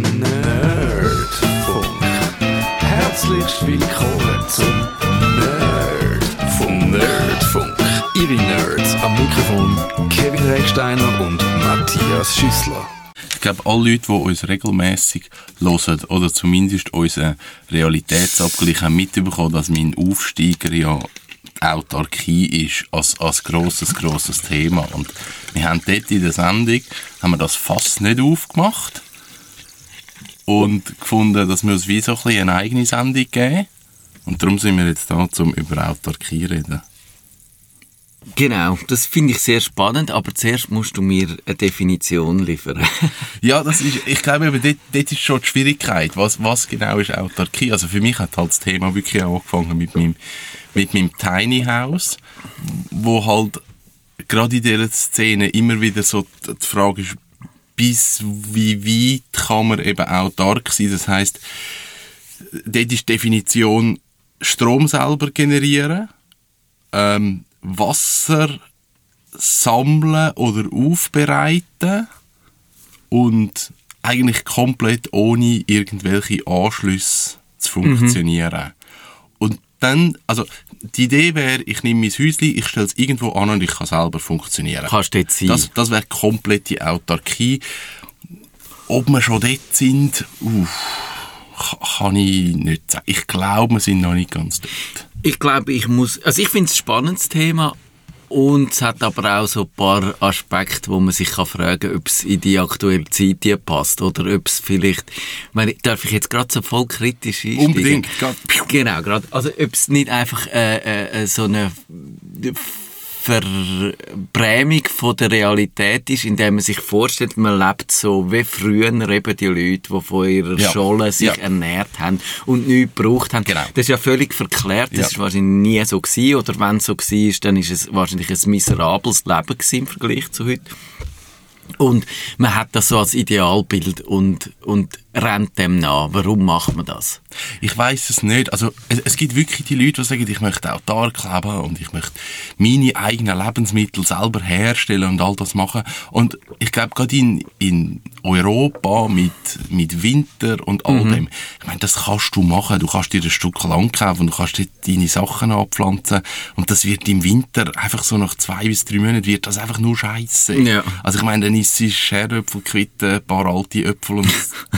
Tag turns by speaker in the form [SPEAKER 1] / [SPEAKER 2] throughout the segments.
[SPEAKER 1] Nerdfunk. Herzlich willkommen zum Nerdfunk. Nerdfunk. Ihre Nerds am Mikrofon Kevin Recksteiner und Matthias Schüssler.
[SPEAKER 2] Ich glaube, alle Leute, die uns regelmäßig hören oder zumindest unseren Realitätsabgleich haben mitbekommen, dass mein Aufsteiger ja Autarkie ist als, als grosses, grosses Thema. Und wir haben dort in der Sendung haben wir das fast nicht aufgemacht und gefunden, dass wir uns wie so ein bisschen eine eigene Sendung geben. Und darum sind wir jetzt da, um über Autarkie zu reden.
[SPEAKER 3] Genau, das finde ich sehr spannend, aber zuerst musst du mir eine Definition liefern.
[SPEAKER 2] Ja, das ist, ich glaube, eben, dort, dort ist schon die Schwierigkeit. Was, was genau ist Autarkie? Also für mich hat halt das Thema wirklich angefangen mit meinem, mit meinem Tiny House, wo halt gerade in dieser Szene immer wieder so die Frage ist, bis wie weit kann man eben autark sein? Das heißt, dort ist die Definition Strom selber generieren, ähm, Wasser sammeln oder aufbereiten und eigentlich komplett ohne irgendwelche Anschlüsse zu funktionieren. Und dann, also die Idee wäre, ich nehme mein Häuschen, ich stelle es irgendwo an und ich kann selber funktionieren.
[SPEAKER 3] Kannst dort sein.
[SPEAKER 2] Das, das wäre komplette Autarkie. Ob wir schon dort sind, uff, ka- kann ich nicht sagen. Ich glaube, wir sind noch nicht ganz dort.
[SPEAKER 3] Ich glaube, ich muss, also ich finde es ein spannendes Thema und es hat aber auch so ein paar Aspekte, wo man sich kann fragen, ob es in die aktuelle Zeit hier passt oder ob es vielleicht, ich meine, darf ich jetzt gerade so voll kritisch einsteigen?
[SPEAKER 2] Unbedingt, grad.
[SPEAKER 3] Genau, gerade, also ob es nicht einfach äh, äh, äh, so eine Verbrämung von der Realität ist, indem man sich vorstellt, man lebt so wie früher eben die Leute, die von ihrer
[SPEAKER 2] Ja.
[SPEAKER 3] Scholle sich
[SPEAKER 2] Ja.
[SPEAKER 3] ernährt haben und nichts gebraucht haben.
[SPEAKER 2] Genau.
[SPEAKER 3] Das ist ja völlig verklärt. Das
[SPEAKER 2] Ja.
[SPEAKER 3] ist wahrscheinlich nie so gewesen. Oder wenn es so war, dann ist es wahrscheinlich ein miserables Leben gewesen im Vergleich zu heute. Und man hat das so als Idealbild und, und rennt dem nach. Warum macht man das?
[SPEAKER 2] Ich weiß es nicht. Also es, es gibt wirklich die Leute, die sagen, ich möchte autark leben und ich möchte meine eigenen Lebensmittel selber herstellen und all das machen. Und ich glaube, gerade in, in Europa mit, mit Winter und all dem, ich meine, das kannst du machen. Du kannst dir ein Stück Land kaufen und du kannst deine Sachen anpflanzen und das wird im Winter einfach so nach zwei bis drei Monaten wird das einfach nur scheiße.
[SPEAKER 3] Ja.
[SPEAKER 2] Also ich meine, dann isst du Scheröpfel, Quitten, ein paar alte Äpfel und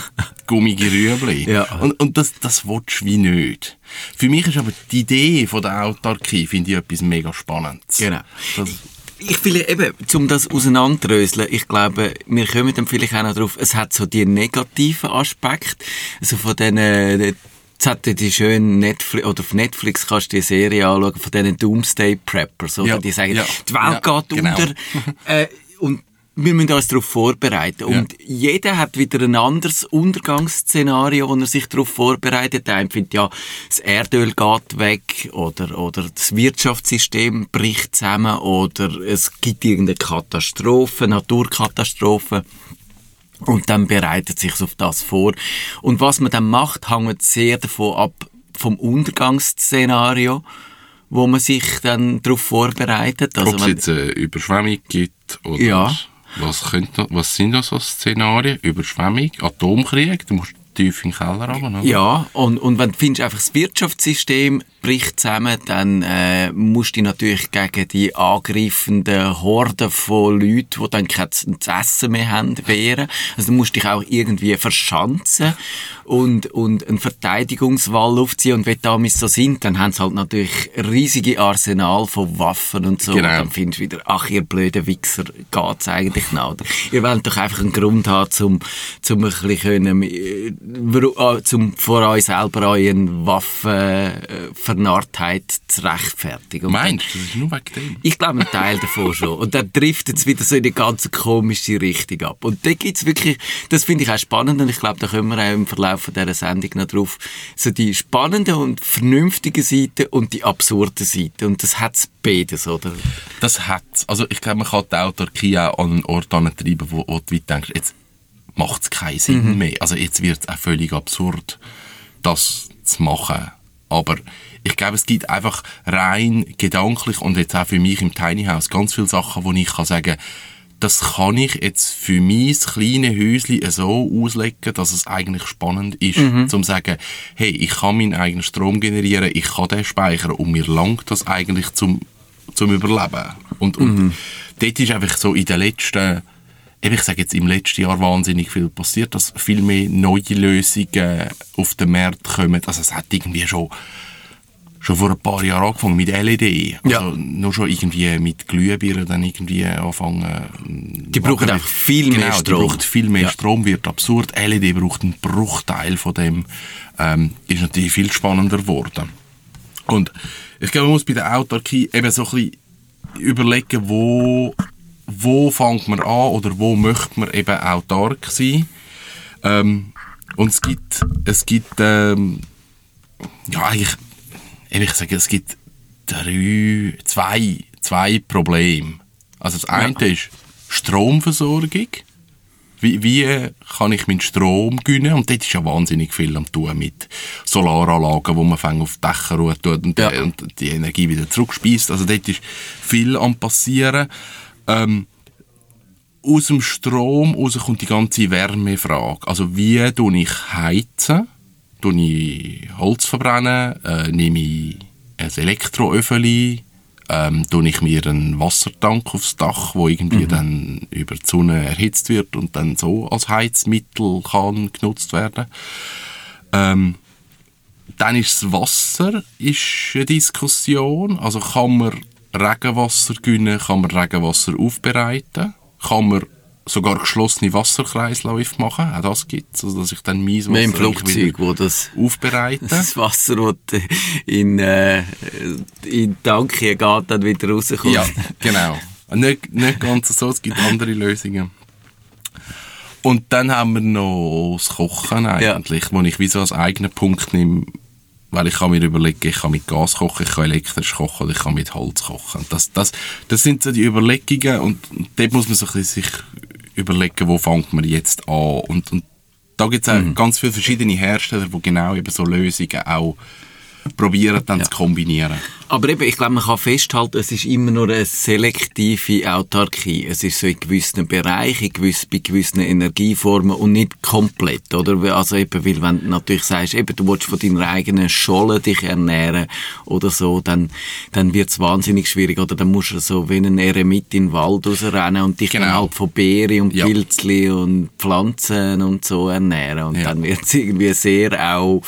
[SPEAKER 2] gummige Rüebli.
[SPEAKER 3] Ja.
[SPEAKER 2] Und, und das, das willst du wie nicht. Für mich ist aber die Idee von der Autarkie, finde ich etwas mega Spannendes.
[SPEAKER 3] Genau.
[SPEAKER 2] Das,
[SPEAKER 3] Ich will eben, um das auseinanderdröseln, ich glaube, wir kommen dann vielleicht auch noch drauf, es hat so die negativen Aspekte, also von diesen, äh, Jetzt hat die schöne Netflix, oder auf Netflix kannst du die Serie anschauen von diesen Doomsday Preppers, oder?
[SPEAKER 2] Ja,
[SPEAKER 3] Die sagen,
[SPEAKER 2] ja,
[SPEAKER 3] die Welt
[SPEAKER 2] ja,
[SPEAKER 3] geht
[SPEAKER 2] genau.
[SPEAKER 3] unter, äh, und wir müssen uns darauf vorbereiten. Und jeder hat wieder ein anderes Untergangsszenario, wo er sich darauf vorbereitet. Der eine findet, ja, das Erdöl geht weg oder, oder das Wirtschaftssystem bricht zusammen oder es gibt irgendeine Katastrophe, Naturkatastrophe. Und dann bereitet sich auf das vor. Und was man dann macht, hängt sehr davon ab, vom Untergangsszenario, wo man sich dann darauf vorbereitet. Also
[SPEAKER 2] Ob es jetzt eine Überschwemmung gibt oder
[SPEAKER 3] Ja.
[SPEAKER 2] Was, könnte, was sind da so Szenarien? Überschwemmung, Atomkrieg, du musst tief in den Keller runter, oder?
[SPEAKER 3] Ja, und, und wenn du findest, einfach das Wirtschaftssystem bricht zusammen, dann äh, musst du natürlich gegen die angreifenden Horden von Leuten, die dann kein essen mehr haben, wehren. Also du musst dich auch irgendwie verschanzen und, und einen Verteidigungswall aufziehen. Und wenn damals so sind, dann haben sie halt natürlich riesige Arsenal von Waffen und so.
[SPEAKER 2] Genau.
[SPEAKER 3] Und dann findest du wieder, ach ihr blöden Wichser, geht's eigentlich noch? Oder? Ihr wollt doch einfach einen Grund haben, zum, zum ein bisschen können, äh, äh, zum vor euch selber euren Waffenvernarrtheit zu rechtfertigen. Und
[SPEAKER 2] Meinst du, das ist nur wegen dem?
[SPEAKER 3] ich glaube, ein Teil davon schon. Und dann trifft es wieder so in eine ganz komische Richtung ab. Und da gibt's wirklich, das finde ich auch spannend und ich glaube, da können wir auch im Verlauf von dieser Sendung noch drauf, so die spannende und vernünftige Seite und die absurde Seite. Und das hat's beides, oder?
[SPEAKER 2] Das hat's. Also ich glaube, man kann die Autarkie auch an einen Ort antreiben, wo, wo du weit denkst, jetzt macht es keinen Sinn mehr. Also jetzt wird es auch völlig absurd, das zu machen. Aber ich glaube, es gibt einfach rein gedanklich und jetzt auch für mich im Tiny House ganz viele Sachen, wo ich kann sagen, das kann ich jetzt für mein kleines Häuschen so auslegen, dass es eigentlich spannend ist, mhm. zum sagen, hey, ich kann meinen eigenen Strom generieren, ich kann den speichern und mir langt das eigentlich zum, zum Überleben. Und, und mhm. dort ist einfach so in den letzten, ich sage jetzt im letzten Jahr wahnsinnig viel passiert, dass viel mehr neue Lösungen auf den Markt kommen. Also es hat irgendwie schon schon vor ein paar Jahren angefangen mit LED. Also ja. nur schon irgendwie mit Glühbirnen dann irgendwie anfangen.
[SPEAKER 3] Die brauchen auch viel
[SPEAKER 2] genau,
[SPEAKER 3] mehr Strom.
[SPEAKER 2] Die braucht viel mehr ja. Strom, wird absurd. LED braucht einen Bruchteil von dem. Ähm, ist natürlich viel spannender geworden. Und ich glaube, man muss bei der Autarkie eben so ein bisschen überlegen, wo, wo fängt man an oder wo möchte man eben autark sein. Ähm, und es gibt, es gibt ähm, ja eigentlich ehrlich gesagt, es gibt drei, zwei, zwei Probleme. Also das eine ja. ist Stromversorgung. Wie, wie kann ich meinen Strom gewinnen? Und dort ist ja wahnsinnig viel am tun mit Solaranlagen, wo man auf die Dächer tut und, ja. die, und die Energie wieder zurückspeist. Also dort ist viel am passieren. Ähm, aus dem Strom raus kommt die ganze Wärmefrage. Also wie tue ich heizen? Tue ich Holz verbrennen, äh, nehme ich ein Elektroöffeli, ähm, tue ich mir einen Wassertank aufs Dach, wo irgendwie mhm. dann über die Sonne erhitzt wird und dann so als Heizmittel kann genutzt werden. Ähm, dann ist das Wasser ist eine Diskussion. Also kann man Regenwasser gewinnen, kann man Regenwasser aufbereiten, kann man sogar geschlossene Wasserkreisläufe machen. Auch das gibt es. Also, dass ich dann mein
[SPEAKER 3] Wasser im Flugzeug, wo das
[SPEAKER 2] aufbereite.
[SPEAKER 3] Das Wasser, das in, äh, in die Tanke geht, dann wieder rauskommt.
[SPEAKER 2] Ja, genau. Nicht, nicht ganz so, es gibt andere Lösungen. Und dann haben wir noch das Kochen eigentlich, ja. wo ich wie so als eigenen Punkt nehme, weil ich kann mir überlegen, ich kann mit Gas kochen, ich kann elektrisch kochen oder ich kann mit Holz kochen. Das, das, das sind so die Überlegungen und dort muss man sich, sich überlegen, wo fängt man jetzt an. Und, und da gibt es mhm. ganz viele verschiedene Hersteller, die genau eben so Lösungen auch probieren dann ja. zu kombinieren.
[SPEAKER 3] Aber eben, ich glaube, man kann festhalten, es ist immer nur eine selektive Autarkie. Es ist so in gewissen Bereichen, gewiss, bei gewissen Energieformen und nicht komplett, oder? Also eben, weil wenn du natürlich sagst, eben, du willst von deiner eigenen Scholle dich ernähren oder so, dann, dann wird es wahnsinnig schwierig, oder? Dann musst du so wie ein Eremit in den Wald rausrennen und dich genau. dann halt von Beeren und ja. Pilzli und Pflanzen und so ernähren. Und ja. dann wird es irgendwie sehr auch,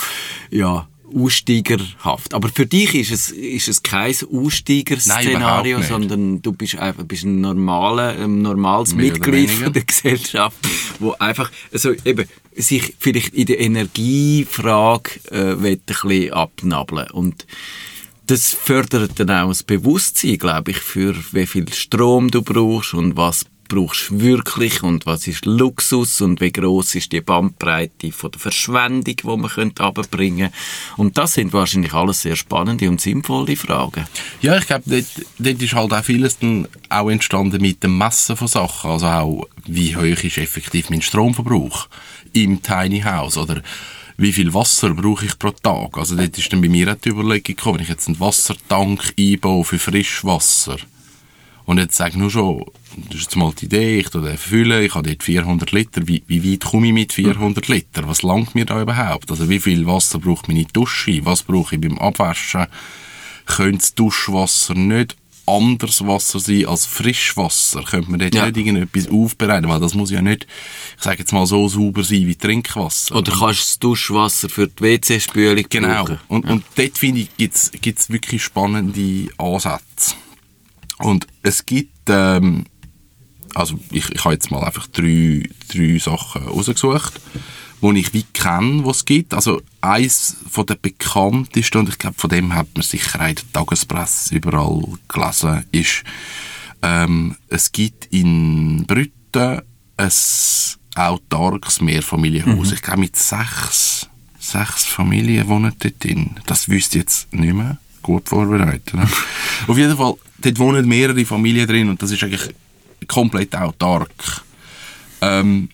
[SPEAKER 3] ja, aussteigerhaft. Aber für dich ist es, ist es kein Aussteigerszenario, sondern du bist einfach bist ein, normaler, ein normales Mehr Mitglied von der Gesellschaft, wo einfach also eben, sich vielleicht in der Energiefrage äh, ein bisschen abnabeln. Und das fördert dann auch das Bewusstsein, glaube ich, für wie viel Strom du brauchst und was brauchst du wirklich und was ist Luxus und wie groß ist die Bandbreite von der Verschwendung, die man könnte abbringen Und das sind wahrscheinlich alles sehr spannende und sinnvolle Fragen.
[SPEAKER 2] Ja, ich glaube, dort, dort ist halt auch vieles dann auch entstanden mit dem Messen von Sachen. Also auch, wie hoch ist effektiv mein Stromverbrauch im Tiny House oder wie viel Wasser brauche ich pro Tag. Also dort ist dann bei mir auch die Überlegung gekommen, wenn ich jetzt einen Wassertank einbaue für Frischwasser, und jetzt sag nur schon, das ist jetzt mal die Idee, ich füllen, ich habe dort 400 Liter, wie, wie weit komme ich mit 400 Liter? Was langt mir da überhaupt? Also wie viel Wasser braucht meine Dusche? Was brauche ich beim Abwaschen? Könnte das Duschwasser nicht anderes Wasser sein als Frischwasser? Könnte man dort ja. nicht irgendetwas aufbereiten? Weil das muss ja nicht, ich sage jetzt mal, so sauber sein wie Trinkwasser.
[SPEAKER 3] Oder kannst du das Duschwasser für die WC-Spülung
[SPEAKER 2] Genau. Und, ja. und dort finde ich, gibt es wirklich spannende Ansätze. Und es gibt, ähm, also ich, ich habe jetzt mal einfach drei, drei Sachen rausgesucht, wo ich wie kenne, was es gibt. Also eins von den bekanntesten, und ich glaube, von dem hat man sicher in der Tagespresse überall gelesen, ist, ähm, es gibt in Brütten ein autarkes Mehrfamilienhaus. Mhm. Ich glaube, mit sechs, sechs Familien wohnen dort drin. Das wüsste ich jetzt nicht mehr. Gut vorbereitet. Ne? Auf jeden Fall dort wohnen mehrere Familien drin und das ist eigentlich komplett autark. Ähm,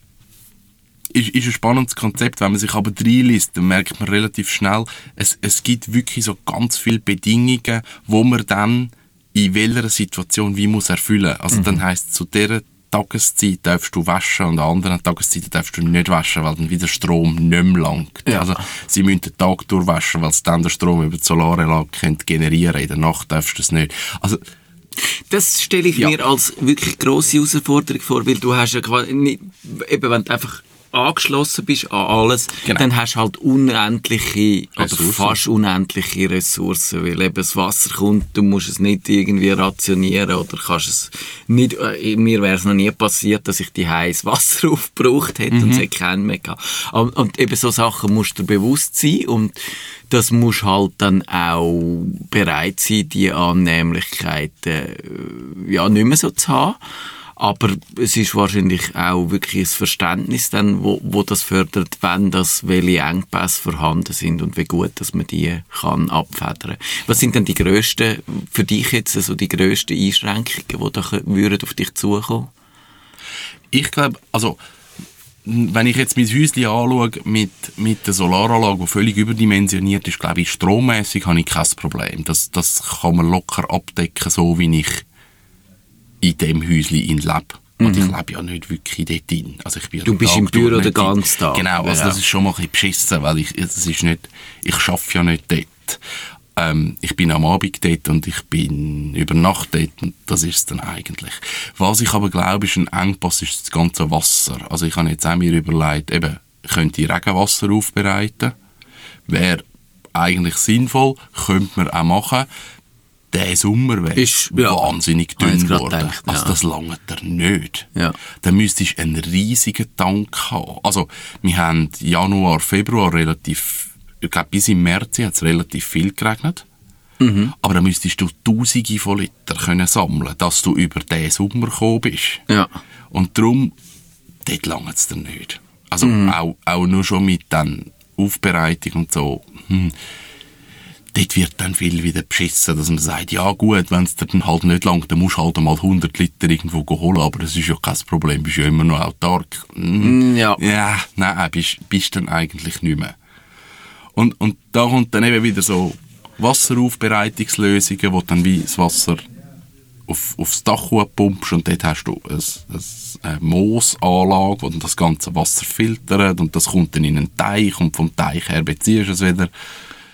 [SPEAKER 2] ist, ist ein spannendes Konzept. Wenn man sich aber reinliest, dann merkt man relativ schnell, es, es gibt wirklich so ganz viele Bedingungen, wo man dann in welcher Situation wie muss erfüllen. Also mhm. dann heißt zu der Tageszeit darfst du waschen und an anderen Tageszeiten darfst du nicht waschen, weil dann wieder Strom nicht mehr langt.
[SPEAKER 3] Ja.
[SPEAKER 2] Also, sie müssen den Tag durchwaschen, weil sie dann den Strom über die Solaranlage können generieren In der Nacht darfst du es nicht. Also,
[SPEAKER 3] Das stelle ich
[SPEAKER 2] Ja.
[SPEAKER 3] mir als wirklich grosse Herausforderung vor, weil du hast ja quasi nicht, eben wenn du einfach angeschlossen bist an alles,
[SPEAKER 2] Genau.
[SPEAKER 3] dann hast du halt unendliche, oder
[SPEAKER 2] Ressourcen.
[SPEAKER 3] fast unendliche Ressourcen, weil eben das Wasser kommt, du musst es nicht irgendwie rationieren oder kannst es nicht, äh, mir wäre es noch nie passiert, dass ich die heiß Wasser aufgebraucht hätte und es hätte keinen mehr gehabt. Und, und eben so Sachen musst du dir bewusst sein und das musst halt dann auch bereit sein, die Annehmlichkeiten äh, ja, nicht mehr so zu haben. Aber es ist wahrscheinlich auch wirklich das Verständnis dann, wo, wo das fördert, wenn das welche Engpässe vorhanden sind und wie gut, dass man die kann abfedern. Was sind denn die grössten, für dich jetzt, also die grössten Einschränkungen, die da würden auf dich zukommen?
[SPEAKER 2] ich glaube, also, wenn ich jetzt mein Häuschen anschaue mit, mit der Solaranlage, die völlig überdimensioniert ist, glaube ich, strommäßig habe ich kein Problem. Das, das kann man locker abdecken, so wie ich in dem Häuschen in lebe. Und ich lebe ja nicht wirklich dort drin. Also ich bin
[SPEAKER 3] Mhm. Du bist
[SPEAKER 2] Tag
[SPEAKER 3] im Büro den ganzen Tag.
[SPEAKER 2] Genau, also
[SPEAKER 3] Ja.
[SPEAKER 2] das ist schon mal ein bisschen beschissen, weil ich, es ist nicht, ich arbeite ja nicht dort. Ähm, ich bin am Abend dort und ich bin über Nacht dort und das ist es dann eigentlich. Was ich aber glaube, ist ein Engpass, ist das ganze Wasser. Also ich habe jetzt auch mir überlegt, eben, könnte ich Regenwasser aufbereiten? Wäre eigentlich sinnvoll, könnte man auch machen. Der Sommer wäre
[SPEAKER 3] Ist- ja.
[SPEAKER 2] wahnsinnig dünn geworden.
[SPEAKER 3] gedacht,
[SPEAKER 2] Also
[SPEAKER 3] ja.
[SPEAKER 2] das langt er nicht.
[SPEAKER 3] Ja.
[SPEAKER 2] Dann müsstest du einen riesigen Tank haben. Also, wir haben Januar, Februar relativ, ich glaube, bis im März hat es relativ viel geregnet.
[SPEAKER 3] Mhm.
[SPEAKER 2] Aber dann müsstest du Tausende von Liter können sammeln, dass du über den Sommer gekommen bist.
[SPEAKER 3] Ja.
[SPEAKER 2] Und darum, dort langt es dir nicht. Also
[SPEAKER 3] Mhm.
[SPEAKER 2] auch, auch nur schon mit dann Aufbereitung und so. Hm, dort wird dann viel wieder beschissen, dass man sagt, ja gut, wenn es dir dann halt nicht langt, dann musst du halt mal 100 Liter irgendwo holen, aber das ist ja kein Problem, bist ja immer noch autark. Hm,
[SPEAKER 3] Mm, ja.
[SPEAKER 2] Ja, nein, bist, bist dann eigentlich nicht mehr. Und, und da kommt dann eben wieder so Wasseraufbereitungslösungen, wo dann wie das Wasser auf, aufs Dach pumpst und dort hast du eine, eine Moosanlage, die dann das ganze Wasser filtert und das kommt dann in einen Teich und vom Teich her beziehst du es wieder.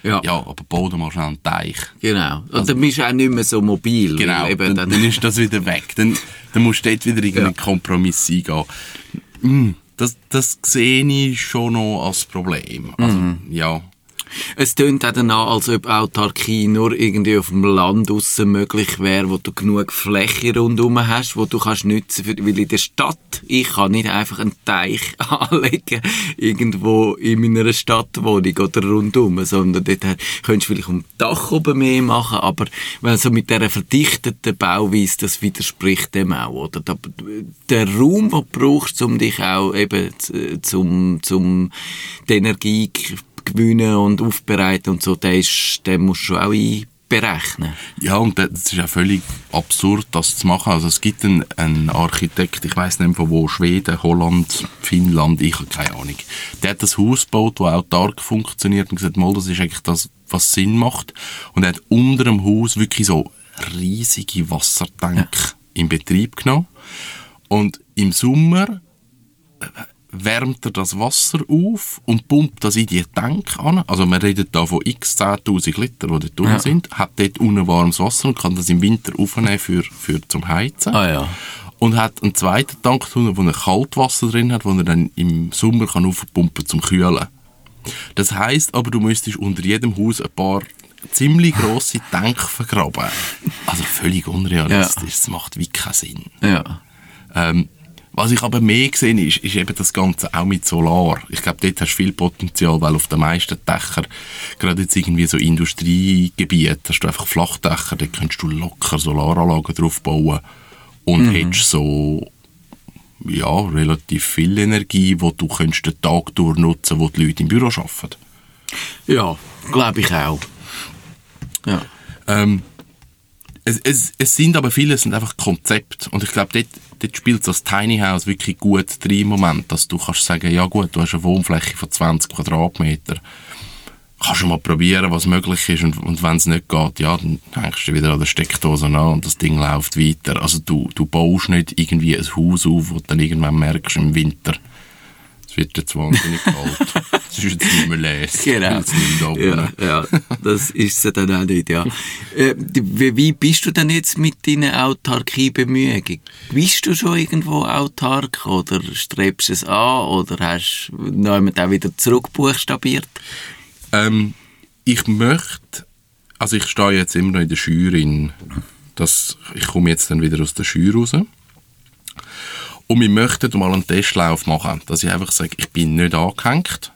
[SPEAKER 3] Ja.
[SPEAKER 2] Ja, aber dir mal schnell einen Teich.
[SPEAKER 3] Genau. Und dann bist du auch nicht mehr so mobil.
[SPEAKER 2] Genau,
[SPEAKER 3] Eben
[SPEAKER 2] dann, dann ist das wieder weg. Dann, dann musst du dort wieder irgendeinen
[SPEAKER 3] Ja.
[SPEAKER 2] Kompromiss eingehen. Mm, Das, das sehe ich schon noch als Problem. Also,
[SPEAKER 3] Mhm.
[SPEAKER 2] ja.
[SPEAKER 3] Es tönt auch danach, als ob Autarkie nur irgendwie auf dem Land aussen möglich wäre, wo du genug Fläche rundherum hast, wo du kannst nützen, für, weil in der Stadt, ich kann nicht einfach einen Teich anlegen, irgendwo in meiner Stadtwohnung oder rundherum, sondern dort könntest du vielleicht um Dach oben mehr machen, aber wenn so mit dieser verdichteten Bauweise, das widerspricht dem auch, oder? Der Raum, den du brauchst, um dich auch eben zum, zum, die Energie gewinnen und aufbereiten und so, den, ist, den musst du schon auch einberechnen.
[SPEAKER 2] Ja, und das ist ja völlig absurd, das zu machen. Also es gibt einen, einen Architekt, ich weiß nicht von wo, Schweden, Holland, Finnland, ich habe keine Ahnung. Der hat das Haus gebaut, das autark funktioniert und gesagt, mal, das ist eigentlich das, was Sinn macht. Und er hat unter dem Haus wirklich so riesige Wassertank in Betrieb genommen. Und im Sommer wärmt er das Wasser auf und pumpt das in die Tank an. Also man redet da von x 10'000 Liter, die dort drin sind, hat dort unten warmes Wasser und kann das im Winter aufnehmen für, für zum Heizen.
[SPEAKER 3] Ah, ja.
[SPEAKER 2] Und hat einen zweiten Tank drin, wo er Kaltwasser drin hat, wo er dann im Sommer kann aufpumpen zum Kühlen. Das heißt aber, du müsstest unter jedem Haus ein paar ziemlich grosse Tank vergraben. Also völlig unrealistisch. Das macht wie keinen Sinn.
[SPEAKER 3] Ja.
[SPEAKER 2] Ähm, was ich aber mehr gesehen ist, ist eben das Ganze auch mit Solar. Ich glaube, dort hast du viel Potenzial, weil auf den meisten Dächern, gerade jetzt irgendwie so Industriegebiete, hast du einfach Flachdächer, da kannst du locker Solaranlagen drauf bauen und hättest so, ja, relativ viel Energie, wo du könntest den Tag durch nutzen, wo die Leute im Büro arbeiten.
[SPEAKER 3] Ja, glaube ich auch. Ja.
[SPEAKER 2] Ähm, es, es, es sind aber viele, es sind einfach Konzepte. Und ich glaube, dort, dort spielt das Tiny House wirklich gut drin im Moment, dass du kannst sagen, ja gut, du hast eine Wohnfläche von 20 Quadratmeter. kannst du mal probieren, was möglich ist und, und wenn es nicht geht, ja, dann hängst du wieder an der Steckdose an und das Ding läuft weiter. Also du, du baust nicht irgendwie ein Haus auf, wo du dann irgendwann merkst im Winter, es wird jetzt wahnsinnig kalt. Es ist jetzt nicht mehr les.
[SPEAKER 3] Genau. Ja, ja, das ist es dann auch nicht, ja. Äh, wie, bist du denn jetzt mit deinen Autarkiebemühungen? Bist du schon irgendwo autark oder strebst du es an oder hast du noch auch wieder zurückbuchstabiert?
[SPEAKER 2] Ähm, ich möchte, also ich stehe jetzt immer noch in der Schür in, das, ich komme jetzt dann wieder aus der Schür raus. Und wir möchten mal einen Testlauf machen, dass ich einfach sage, ich bin nicht angehängt,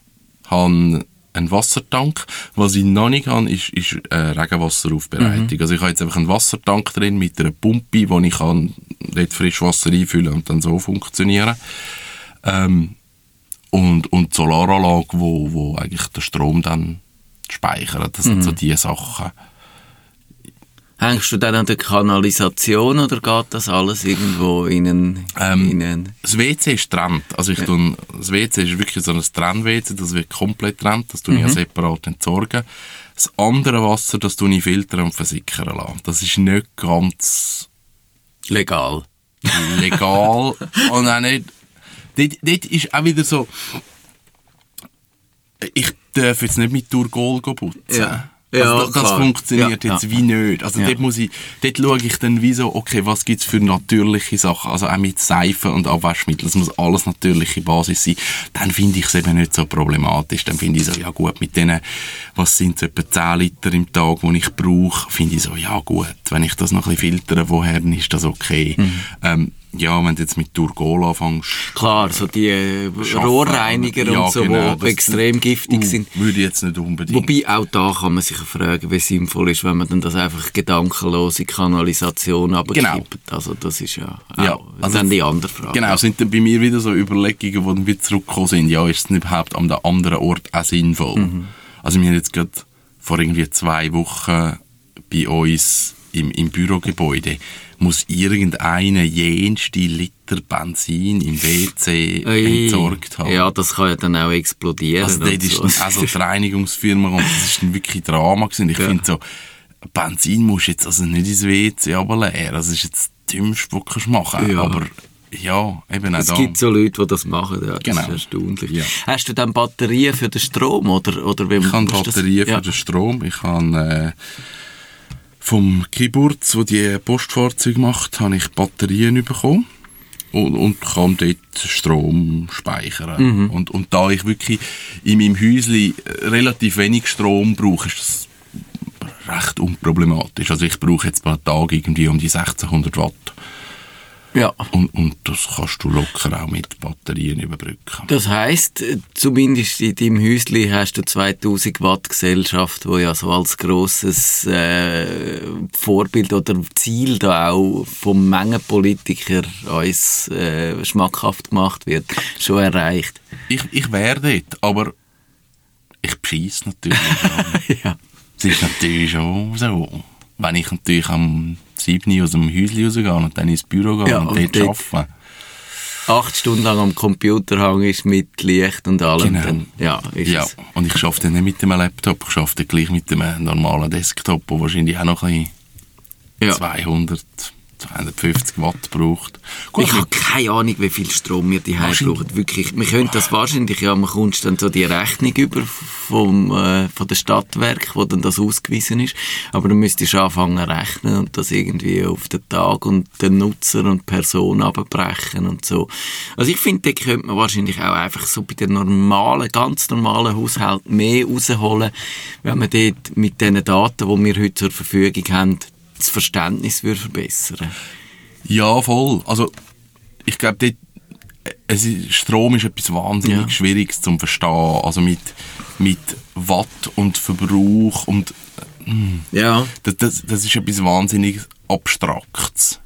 [SPEAKER 2] habe einen Wassertank. Was ich noch nicht habe, ist, ist äh, Regenwasseraufbereitung. Also ich habe jetzt einfach einen Wassertank drin mit einer Pumpe, wo ich kann dort Frischwasser einfüllen und dann so funktionieren. Ähm, und, und die Solaranlage, wo, wo eigentlich der Strom dann speichert. Das sind so die Sachen.
[SPEAKER 3] Hängst du dann an der Kanalisation oder geht das alles irgendwo in einen...
[SPEAKER 2] Ähm,
[SPEAKER 3] in einen
[SPEAKER 2] Das WC ist getrennt. Also ich tue, das WC ist wirklich so ein Trenn-WC, das wird komplett getrennt, das tue ich ja separat entsorgen. Das andere Wasser, das tue ich filtern und versickern lassen. Das ist nicht ganz
[SPEAKER 3] legal.
[SPEAKER 2] legal und auch nicht... Dort, dort ist auch wieder so... Ich darf jetzt nicht mit Turgol putzen.
[SPEAKER 3] Ja.
[SPEAKER 2] Also
[SPEAKER 3] Ja,
[SPEAKER 2] das, das
[SPEAKER 3] klar.
[SPEAKER 2] funktioniert
[SPEAKER 3] Ja,
[SPEAKER 2] jetzt
[SPEAKER 3] ja.
[SPEAKER 2] wie nicht. Also
[SPEAKER 3] Ja.
[SPEAKER 2] dort muss ich, dort schaue ich dann wie so, okay, was gibt's für natürliche Sachen, also auch mit Seife und Abwaschmittel, das muss alles natürliche Basis sein. Dann finde ich es eben nicht so problematisch. Dann finde ich so, ja gut, mit denen, was sind so etwa 10 Liter im Tag, die ich brauche, finde ich so, ja gut, wenn ich das noch ein bisschen filtere, woher, dann ist das okay.
[SPEAKER 3] Mhm.
[SPEAKER 2] Ähm, ja, wenn du jetzt mit Turgol anfängst,
[SPEAKER 3] Klar, so die äh, Rohrreiniger
[SPEAKER 2] ja,
[SPEAKER 3] und so,
[SPEAKER 2] genau,
[SPEAKER 3] die extrem giftig
[SPEAKER 2] uh,
[SPEAKER 3] sind.
[SPEAKER 2] würde ich jetzt nicht unbedingt.
[SPEAKER 3] Wobei auch da kann man sich fragen, wie sinnvoll ist, wenn man dann das einfach gedankenlos in die Kanalisation abkippt.
[SPEAKER 2] Genau.
[SPEAKER 3] Also das ist ja, auch,
[SPEAKER 2] Ja, also-
[SPEAKER 3] dann die andere Frage.
[SPEAKER 2] Genau, sind dann bei mir wieder so Überlegungen, die dann wieder zurückgekommen sind. Ja, ist es überhaupt an einem anderen Ort auch sinnvoll?
[SPEAKER 3] Mhm.
[SPEAKER 2] Also wir haben jetzt gerade vor irgendwie zwei Wochen bei uns im, im Bürogebäude muss irgendeiner jenste Liter Benzin im WC
[SPEAKER 3] Ui.
[SPEAKER 2] entsorgt haben.
[SPEAKER 3] Ja, das kann ja dann auch explodieren.
[SPEAKER 2] Also dort ist
[SPEAKER 3] so.
[SPEAKER 2] dann auch so die Reinigungsfirma und das ist dann wirklich Drama gewesen. Ich
[SPEAKER 3] Ja.
[SPEAKER 2] finde so, Benzin musst du jetzt also nicht ins WC runterleeren. Das ist jetzt das Dümmste, was du machen
[SPEAKER 3] Ja.
[SPEAKER 2] Aber ja, eben auch
[SPEAKER 3] Es
[SPEAKER 2] da.
[SPEAKER 3] gibt so Leute, die das machen, ja, das
[SPEAKER 2] Genau.
[SPEAKER 3] ist erstaunlich.
[SPEAKER 2] Ja.
[SPEAKER 3] Hast du dann Batterien für den Strom oder, oder
[SPEAKER 2] Ich habe
[SPEAKER 3] das-
[SPEAKER 2] Batterien
[SPEAKER 3] ja.
[SPEAKER 2] für den Strom. Ich habe äh, vom Kiburz, wo die Postfahrzeuge macht, habe ich Batterien bekommen und, und kann dort Strom speichern.
[SPEAKER 3] Mhm.
[SPEAKER 2] Und, und da ich wirklich in meinem Häusli relativ wenig Strom brauche, ist das recht unproblematisch. Also ich brauche jetzt pro Tag irgendwie um die 1600 Watt.
[SPEAKER 3] Ja.
[SPEAKER 2] Und, und das kannst du locker auch mit Batterien überbrücken.
[SPEAKER 3] Das heisst, äh, zumindest in deinem Häusli hast du 2000 Watt Gesellschaft, wo ja so als grosses äh, Vorbild oder Ziel da auch vom Mengenpolitiker uns äh, schmackhaft gemacht wird, schon erreicht.
[SPEAKER 2] Ich, ich wäre dort, aber ich bescheisse natürlich. ja. Es ist natürlich schon so. Wenn ich natürlich am 7 Uhr aus dem Häuschen rausgehe und dann ins Büro gehe
[SPEAKER 3] Ja,
[SPEAKER 2] und
[SPEAKER 3] und
[SPEAKER 2] dort arbeite.
[SPEAKER 3] Acht Stunden lang am Computer hängst mit Licht und allem.
[SPEAKER 2] Genau.
[SPEAKER 3] Dann, ja, ist
[SPEAKER 2] Ja, und ich arbeite dann nicht mit dem Laptop, ich arbeite gleich mit dem normalen Desktop, der wahrscheinlich auch noch ein
[SPEAKER 3] Ja.
[SPEAKER 2] 200, 250 Watt braucht. Gut,
[SPEAKER 3] Ich habe keine Ahnung, wie viel Strom wir die brauchen. Wirklich. Wir können das wahrscheinlich, ja, man kommt dann so die Rechnung über vom, äh, von der Stadtwerk, wo dann das ausgewiesen ist. Aber dann müsstest du anfangen rechnen und das irgendwie auf den Tag und den Nutzer und Person abbrechen und so. Also ich finde, da könnte man wahrscheinlich auch einfach so bei den normalen, ganz normalen Haushalten mehr rausholen, wenn man dort mit den Daten, die wir heute zur Verfügung haben, das Verständnis würde verbessern.
[SPEAKER 2] Ja, voll. Also, ich glaube, äh, es ist, Strom ist etwas wahnsinnig
[SPEAKER 3] Ja.
[SPEAKER 2] Schwieriges zum Verstehen. Also mit, mit Watt und Verbrauch und
[SPEAKER 3] Ja.
[SPEAKER 2] das, das, das ist etwas wahnsinnig Abstraktes.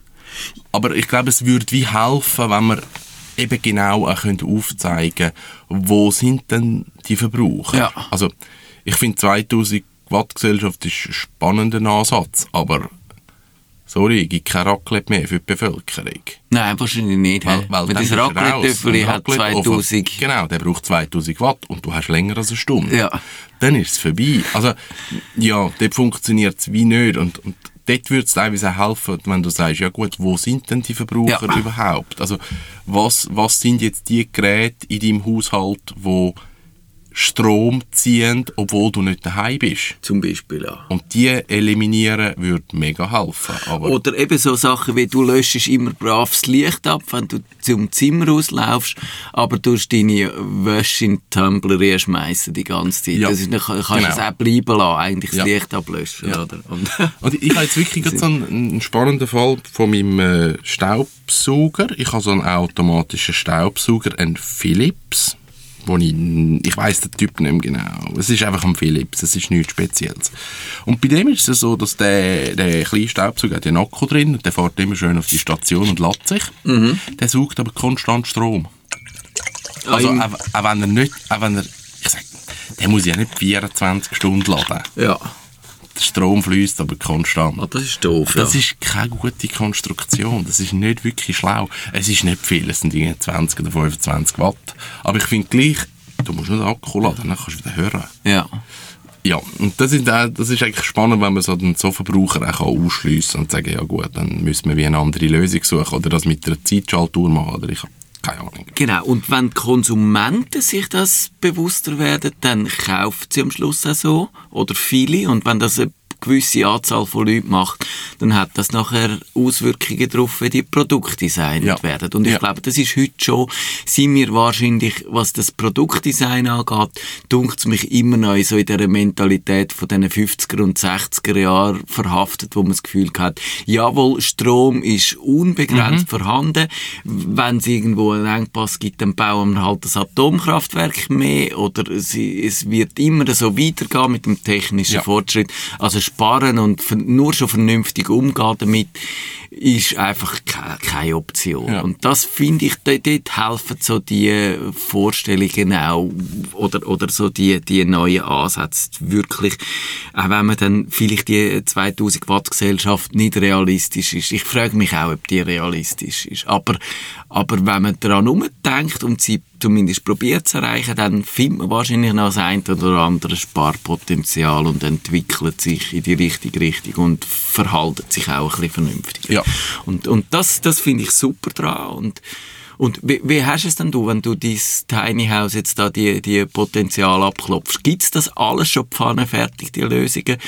[SPEAKER 2] Aber ich glaube, es würde wie helfen, wenn wir eben genau auch können aufzeigen wo sind denn die Verbraucher.
[SPEAKER 3] Ja.
[SPEAKER 2] Also, ich finde 2000 Watt Gesellschaft ist ein spannender Ansatz, aber Sorry, gibt kein Raclette mehr für die Bevölkerung.
[SPEAKER 3] Nein, wahrscheinlich nicht.
[SPEAKER 2] Weil, weil
[SPEAKER 3] das Raclette-Töffel hat
[SPEAKER 2] Raclette-Ofen,
[SPEAKER 3] 2000...
[SPEAKER 2] Genau, der braucht 2000 Watt und du hast länger als eine Stunde.
[SPEAKER 3] Ja.
[SPEAKER 2] Dann ist es vorbei. Also, ja, dort funktioniert es wie nicht. Und, und dort würde es teilweise auch helfen, wenn du sagst, ja gut, wo sind denn die Verbraucher
[SPEAKER 3] Ja.
[SPEAKER 2] überhaupt? Also, was, was sind jetzt die Geräte in deinem Haushalt, wo Strom ziehen, obwohl du nicht daheim bist?
[SPEAKER 3] Zum Beispiel, ja.
[SPEAKER 2] Und die eliminieren würde mega helfen. Aber
[SPEAKER 3] Oder eben so Sachen wie, du löschst immer brav das Licht ab, wenn du zum Zimmer rauslaufst, aber du hast deine Wäsche in die Tumbler schmeißen die ganze Zeit.
[SPEAKER 2] Ja,
[SPEAKER 3] Das ist, dann kannst du
[SPEAKER 2] genau.
[SPEAKER 3] es auch bleiben lassen, eigentlich das
[SPEAKER 2] Ja.
[SPEAKER 3] Licht ablöschen,
[SPEAKER 2] Ja.
[SPEAKER 3] oder? Und
[SPEAKER 2] Und ich habe jetzt wirklich so einen, einen spannenden Fall von meinem äh, Staubsauger. Ich habe so einen automatischen Staubsauger, einen Philips, wo ich, ich weiss den Typ nicht mehr genau. Es ist einfach ein Philips, es ist nichts Spezielles. Und bei dem ist es so, dass der, der kleine Staubsauger hat einen Akku drin der fährt immer schön auf die Station und lädt sich. Der saugt aber konstant Strom. Also auch, auch wenn er nicht, auch wenn er, ich sag, der muss ja nicht 24 Stunden laden.
[SPEAKER 3] ja,
[SPEAKER 2] Der Strom fließt aber konstant.
[SPEAKER 3] Ah, das ist doof,
[SPEAKER 2] Das
[SPEAKER 3] ja.
[SPEAKER 2] ist keine gute Konstruktion. Das ist nicht wirklich schlau. Es ist nicht viel. Es sind irgendwie 20 oder 25 Watt. Aber ich finde gleich, du musst nur den Akku laden, dann kannst du wieder hören.
[SPEAKER 3] ja.
[SPEAKER 2] Ja, und das ist, auch, das ist eigentlich spannend, wenn man so den so Verbraucher auch ausschliessen kann und sagen, ja gut, dann müssen wir wie eine andere Lösung suchen oder das mit einer Zeitschaltuhr machen oder ich habe keine Ahnung.
[SPEAKER 3] Genau, und wenn die Konsumenten sich das bewusster werden, dann kaufen sie am Schluss auch so, oder viele, und wenn das eine gewisse Anzahl von Leuten macht, dann hat das nachher Auswirkungen darauf, wie die Produkte designt
[SPEAKER 2] Ja.
[SPEAKER 3] werden. Und ich
[SPEAKER 2] Ja.
[SPEAKER 3] glaube, das ist heute schon, sind wir wahrscheinlich, was das Produktdesign angeht, dunkt es mich immer noch so in dieser Mentalität von den 50er und 60er Jahren verhaftet, wo man das Gefühl hat, jawohl, Strom ist unbegrenzt vorhanden. Wenn es irgendwo einen Engpass gibt, dann bauen wir halt das Atomkraftwerk mehr oder es, es wird immer so weitergehen mit dem technischen
[SPEAKER 2] Ja.
[SPEAKER 3] Fortschritt. Also sparen und nur schon vernünftig umgehen damit ist einfach keine, Option.
[SPEAKER 2] Ja.
[SPEAKER 3] Und das finde ich, dort, dort helfen so die Vorstellungen auch oder, oder so die, die neuen Ansätze wirklich, auch wenn man dann vielleicht die 2000 Watt Gesellschaft nicht realistisch ist. Ich frage mich auch, ob die realistisch ist. Aber, aber wenn man daran umdenkt und sie zumindest probiert zu erreichen, dann findet man wahrscheinlich noch das ein oder andere Sparpotenzial und entwickelt sich in die richtige Richtung und verhaltet sich auch ein bisschen vernünftig.
[SPEAKER 2] Ja.
[SPEAKER 3] Und, und das, das finde ich super dran. Und, und wie, wie hast du es denn du, wenn du dein Tiny House jetzt da die, die Potenzial abklopfst? Gibt es das alles schon pfannenfertig, die Lösungen?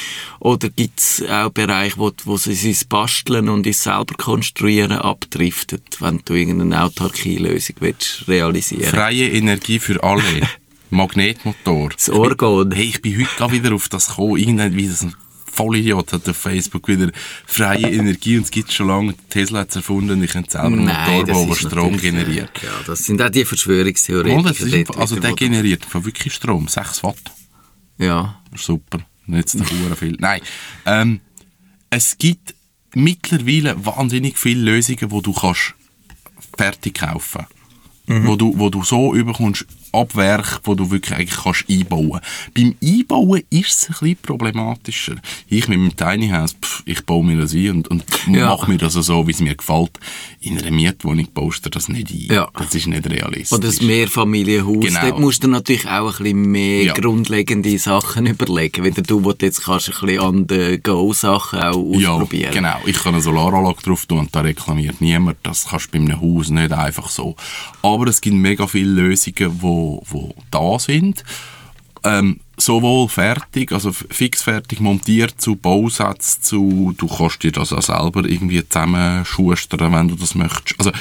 [SPEAKER 3] Oder gibt es auch Bereiche, wo, wo sie es basteln und es selber konstruieren abdriftet, wenn du irgendeine Autarkie-Lösung willst realisieren
[SPEAKER 2] Freie Energie für alle. Magnetmotor.
[SPEAKER 3] Das Orgon.
[SPEAKER 2] Hey, ich bin heute wieder auf das gekommen. So ein Vollidiot hat auf Facebook wieder freie Energie und es gibt schon lange. Tesla hat es erfunden und ich kann selber einen Motor bauen, der Strom generiert.
[SPEAKER 3] Ja, das sind auch die Verschwörungstheoretiker. Dort
[SPEAKER 2] also der generiert von wirklich Strom. 6 Watt.
[SPEAKER 3] Ja.
[SPEAKER 2] Super. Nicht Hure viel. Nein. Ähm, es gibt mittlerweile wahnsinnig viele Lösungen, wo du kannst fertig kaufen. Wo, du, wo du so überkommst, ab Werk, wo du wirklich eigentlich kannst einbauen. Beim Einbauen ist es ein bisschen problematischer. Ich mit meinem Tiny House, pff, ich baue mir das ein und, und
[SPEAKER 3] Ja.
[SPEAKER 2] mache mir das so, wie es mir gefällt. In einer Mietwohnung baust du das nicht ein.
[SPEAKER 3] Ja.
[SPEAKER 2] Das ist nicht realistisch.
[SPEAKER 3] Oder das Mehrfamilienhaus.
[SPEAKER 2] Genau.
[SPEAKER 3] Dort musst du natürlich auch ein bisschen mehr
[SPEAKER 2] Ja.
[SPEAKER 3] grundlegende Sachen überlegen. Wieder du, wo du jetzt kannst ein bisschen an den Go-Sachen auch
[SPEAKER 2] Ja,
[SPEAKER 3] ausprobieren.
[SPEAKER 2] genau. Ich kann eine Solaranlage drauf tun und da reklamiert niemand. Das kannst du bei einem Haus nicht einfach so. Aber es gibt mega viele Lösungen, wo, wo da sind. Ähm, sowohl fertig, also fix fertig montiert zu Bausätzen zu, du kannst dir das auch selber irgendwie zusammenschustern, wenn du das möchtest. Also,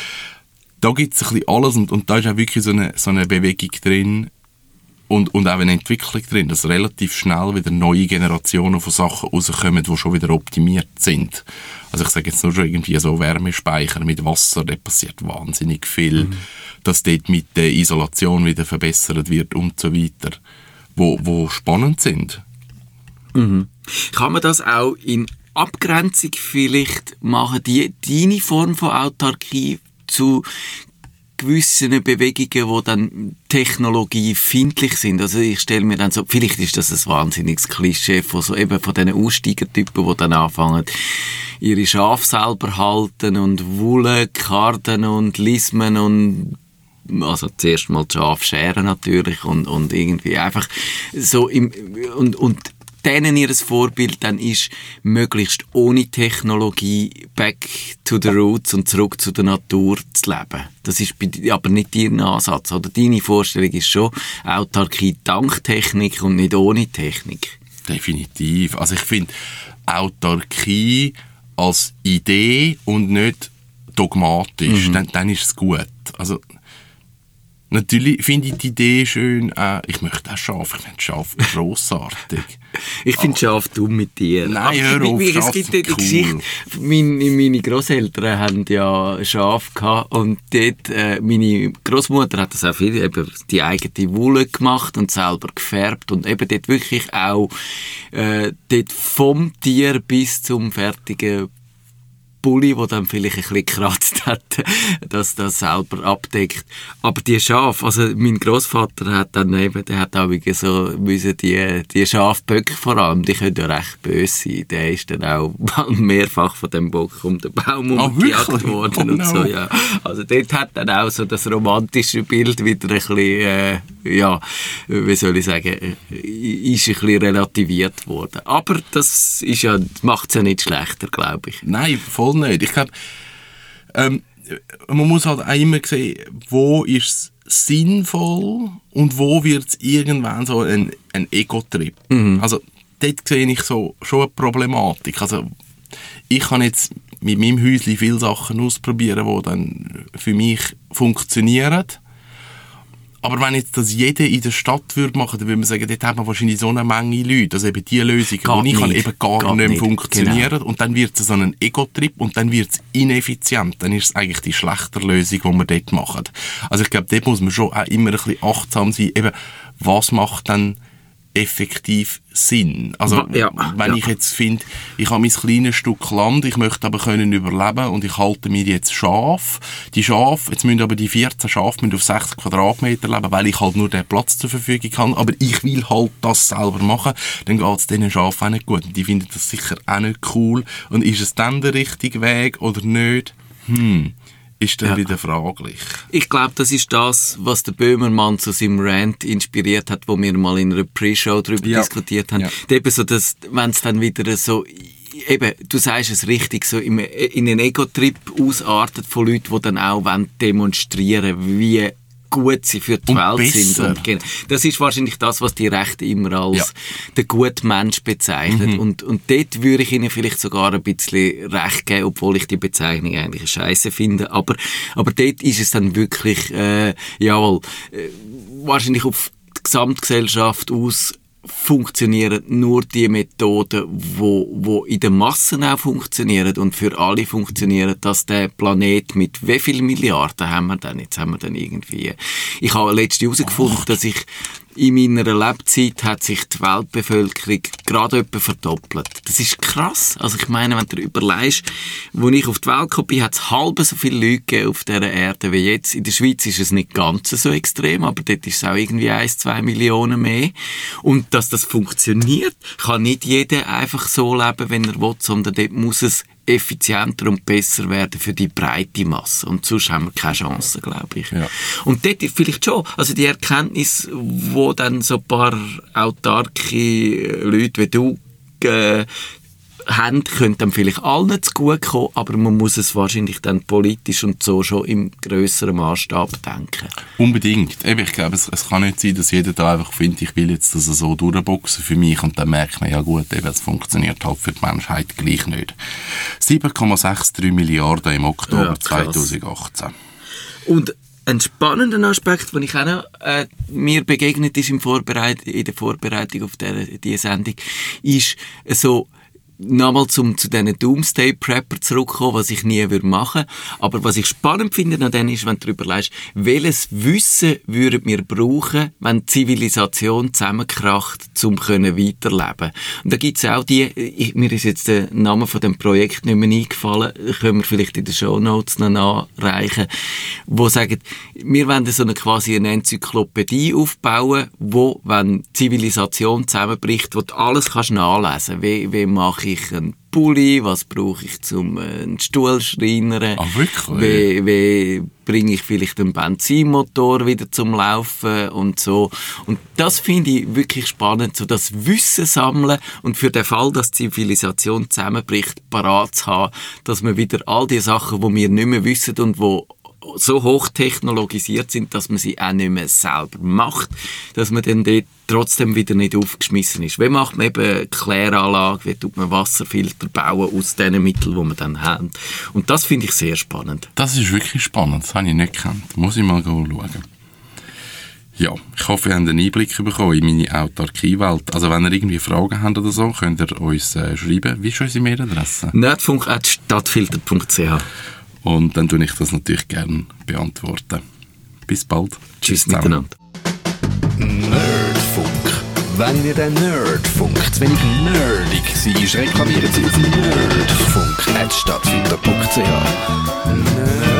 [SPEAKER 2] da gibt es ein bisschen alles und, und da ist auch wirklich so eine, so eine Bewegung drin, und, und auch eine Entwicklung drin, dass relativ schnell wieder neue Generationen von Sachen rauskommen, die schon wieder optimiert sind. Also ich sage jetzt nur schon irgendwie so Wärmespeicher mit Wasser, da passiert wahnsinnig viel, dass dort mit der Isolation wieder verbessert wird und so weiter, wo, wo spannend sind.
[SPEAKER 3] Kann man das auch in Abgrenzung vielleicht machen, die, deine Form von Autarkie zu gewissen Bewegungen, die dann technologiefindlich sind. Also ich stelle mir dann so, vielleicht ist das ein wahnsinniges Klischee von so eben von diesen Aussteigertypen, die dann anfangen, ihre Schafe selber halten und Wolle, Karten und Lismen und also zuerst mal die Schafe scheren natürlich und, und irgendwie einfach so im, und, und denen ihr Vorbild dann ist, möglichst ohne Technologie back to the roots und zurück zu der Natur zu leben. Das ist aber nicht dein Ansatz. Oder deine Vorstellung ist schon Autarkie dank Technik und nicht ohne Technik.
[SPEAKER 2] Definitiv. Also ich finde Autarkie als Idee und nicht dogmatisch, mhm. dann, dann ist es gut. Also Natürlich finde ich die Idee schön. Äh, ich möchte auch Schaf. Ich finde Schaf grossartig.
[SPEAKER 3] ich finde Schaf dumm mit dir.
[SPEAKER 2] Nein, hör auf.
[SPEAKER 3] Wie, es gibt die cool. Geschichte. Meine, meine Großeltern haben ja Schaf gehabt und dort, äh, meine Großmutter hat das auch viel, eben die eigene Wolle gemacht und selber gefärbt und eben dort wirklich auch äh, dort vom Tier bis zum fertigen Pulli, der dann vielleicht ein bisschen gekratzt hat, dass das selber abdeckt. Aber die Schafe, also mein Großvater hat dann eben, der hat auch so müssen die, die Schafböcke vor allem, die können ja recht böse sein. Der ist dann auch mehrfach von dem Bock um den Baum
[SPEAKER 2] oh,
[SPEAKER 3] umgejagt worden oh, und so, ja. Also dort hat dann auch so das romantische Bild wieder ein bisschen, äh, ja, wie soll ich sagen, äh, ist ein bisschen relativiert worden. Aber das ist ja, macht es ja nicht schlechter, glaube ich.
[SPEAKER 2] Nein, voll voll nicht. Ich glaube, ähm, man muss halt auch immer sehen, wo ist es sinnvoll und wo wird es irgendwann so ein, ein Ego-Trip. Mhm. Also dort sehe ich so schon eine Problematik. Also ich kann jetzt mit meinem Häuschen viele Sachen ausprobieren, die dann für mich funktionieren. Aber wenn jetzt das jeder in der Stadt würde machen, dann würde man sagen, dort hat man wahrscheinlich so eine Menge Leute. Also eben die Lösung, die ich kann, eben gar Geht nicht, nicht funktionieren. Genau. Und dann wird es so ein Ego-Trip und dann wird es ineffizient. Dann ist es eigentlich die schlechtere Lösung, die wir dort machen. Also ich glaube, dort muss man schon auch immer ein bisschen achtsam sein. Eben, was macht dann effektiv Sinn. Also, ja, wenn ja. ich jetzt finde, ich habe mein kleines Stück Land, ich möchte aber können überleben und ich halte mir jetzt Schaf. Die Schafe, jetzt müssen aber die 14 Schafe müssen auf 60 Quadratmeter leben, weil ich halt nur den Platz zur Verfügung habe, aber ich will halt das selber machen, dann geht es diesen Schafen auch nicht gut. Die finden das sicher auch nicht cool. Und ist es dann der richtige Weg oder nicht? Hm ist dann ja. wieder fraglich.
[SPEAKER 3] Ich glaube, das ist das, was der Böhmermann zu seinem Rant inspiriert hat, wo wir mal in einer Pre-Show darüber ja. diskutiert haben. Ja. Eben so, dass, wenn es dann wieder so eben, du sagst es richtig, so in einen Ego-Trip ausartet von Leuten, die dann auch demonstrieren wollen, wie gut sie für die und Welt besser. sind. Und. Das ist wahrscheinlich das, was die Rechte immer als ja. den guten Mensch bezeichnet. Mhm. Und, und dort würde ich ihnen vielleicht sogar ein bisschen recht geben, obwohl ich die Bezeichnung eigentlich scheiße finde. Aber, aber dort ist es dann wirklich, äh, jawohl, äh, wahrscheinlich auf die Gesamtgesellschaft aus funktionieren nur die Methoden, wo, wo in den Massen auch funktionieren und für alle funktionieren, dass der Planet mit wie viel Milliarden haben wir denn? Jetzt haben wir dann irgendwie, ich habe letztens herausgefunden, dass ich in meiner Lebzeit hat sich die Weltbevölkerung gerade etwa verdoppelt. Das ist krass. Also ich meine, wenn du überlegst, wo ich auf die Welt gekommen bin, hat es halb so viele Leute auf dieser Erde wie jetzt. In der Schweiz ist es nicht ganz so extrem, aber dort ist es auch irgendwie ein, zwei Millionen mehr. Und dass das funktioniert, kann nicht jeder einfach so leben, wenn er will, sondern dort muss es effizienter und besser werden für die breite Masse. Und sonst haben wir keine Chance, glaube ich. Ja. Und dort vielleicht schon, also die Erkenntnis, wo dann so ein paar autarke Leute wie du äh, haben, könnte dann vielleicht allen zu gut kommen, aber man muss es wahrscheinlich dann politisch und so schon im größeren Maßstab denken.
[SPEAKER 2] Unbedingt. Eben, ich glaube, es, es, kann nicht sein, dass jeder da einfach findet, ich will jetzt das so durchboxen für mich und dann merkt man, ja gut, eben, es funktioniert halt für die Menschheit gleich nicht. 7,63 Milliarden im Oktober ja, 2018.
[SPEAKER 3] Und ein spannender Aspekt, den ich auch noch, äh, mir begegnet ist im Vorbereit in der Vorbereitung auf diese Sendung, ist so, nochmal zum, zu diesen Doomsday Prepper zurückkommen, was ich nie würde machen. Aber was ich spannend finde an denen ist, wenn du darüber leist, welches Wissen würden wir brauchen, wenn die Zivilisation zusammenkracht, um können weiterleben. Und da gibt's auch die, ich, mir ist jetzt der Name von dem Projekt nicht mehr eingefallen, können wir vielleicht in den Show Notes noch nachreichen, wo sagen, wir wollen so eine quasi eine Enzyklopädie aufbauen, wo, wenn Zivilisation zusammenbricht, wo du alles kannst nachlesen, wie, wie mache ich einen Pulli, was brauche ich zum äh, einen Stuhl schreinern,
[SPEAKER 2] Ah, wirklich?
[SPEAKER 3] wie, wie bringe ich vielleicht einen Benzinmotor wieder zum Laufen und so. Und das finde ich wirklich spannend, so das Wissen sammeln und für den Fall, dass die Zivilisation zusammenbricht, parat zu haben, dass man wieder all die Sachen, die wir nicht mehr wissen und wo so hochtechnologisiert sind, dass man sie auch nicht mehr selber macht, dass man dann dort trotzdem wieder nicht aufgeschmissen ist. Wie macht man eben Kläranlage, wie tut man Wasserfilter bauen aus den Mitteln, die man dann hat. Und das finde ich sehr spannend.
[SPEAKER 2] Das ist wirklich spannend, das habe ich nicht gekannt. Muss ich mal schauen. Ja, ich hoffe, ihr habt einen Einblick bekommen in meine Autarkiewelt. Also wenn ihr irgendwie Fragen habt oder so, könnt ihr uns äh, schreiben. Wie ist unsere Mailadresse?
[SPEAKER 3] Nerdfunk.stadtfilter.ch
[SPEAKER 2] Und dann tue ich das natürlich gerne beantworten. Bis bald.
[SPEAKER 3] Tschüss
[SPEAKER 2] zusammen.
[SPEAKER 3] miteinander.
[SPEAKER 1] Nerdfunk. Wenn dir der Nerdfunk zu wenig nerdig war, reklamieren Sie auf nerdfunk.stadtfilter.ch. Nerd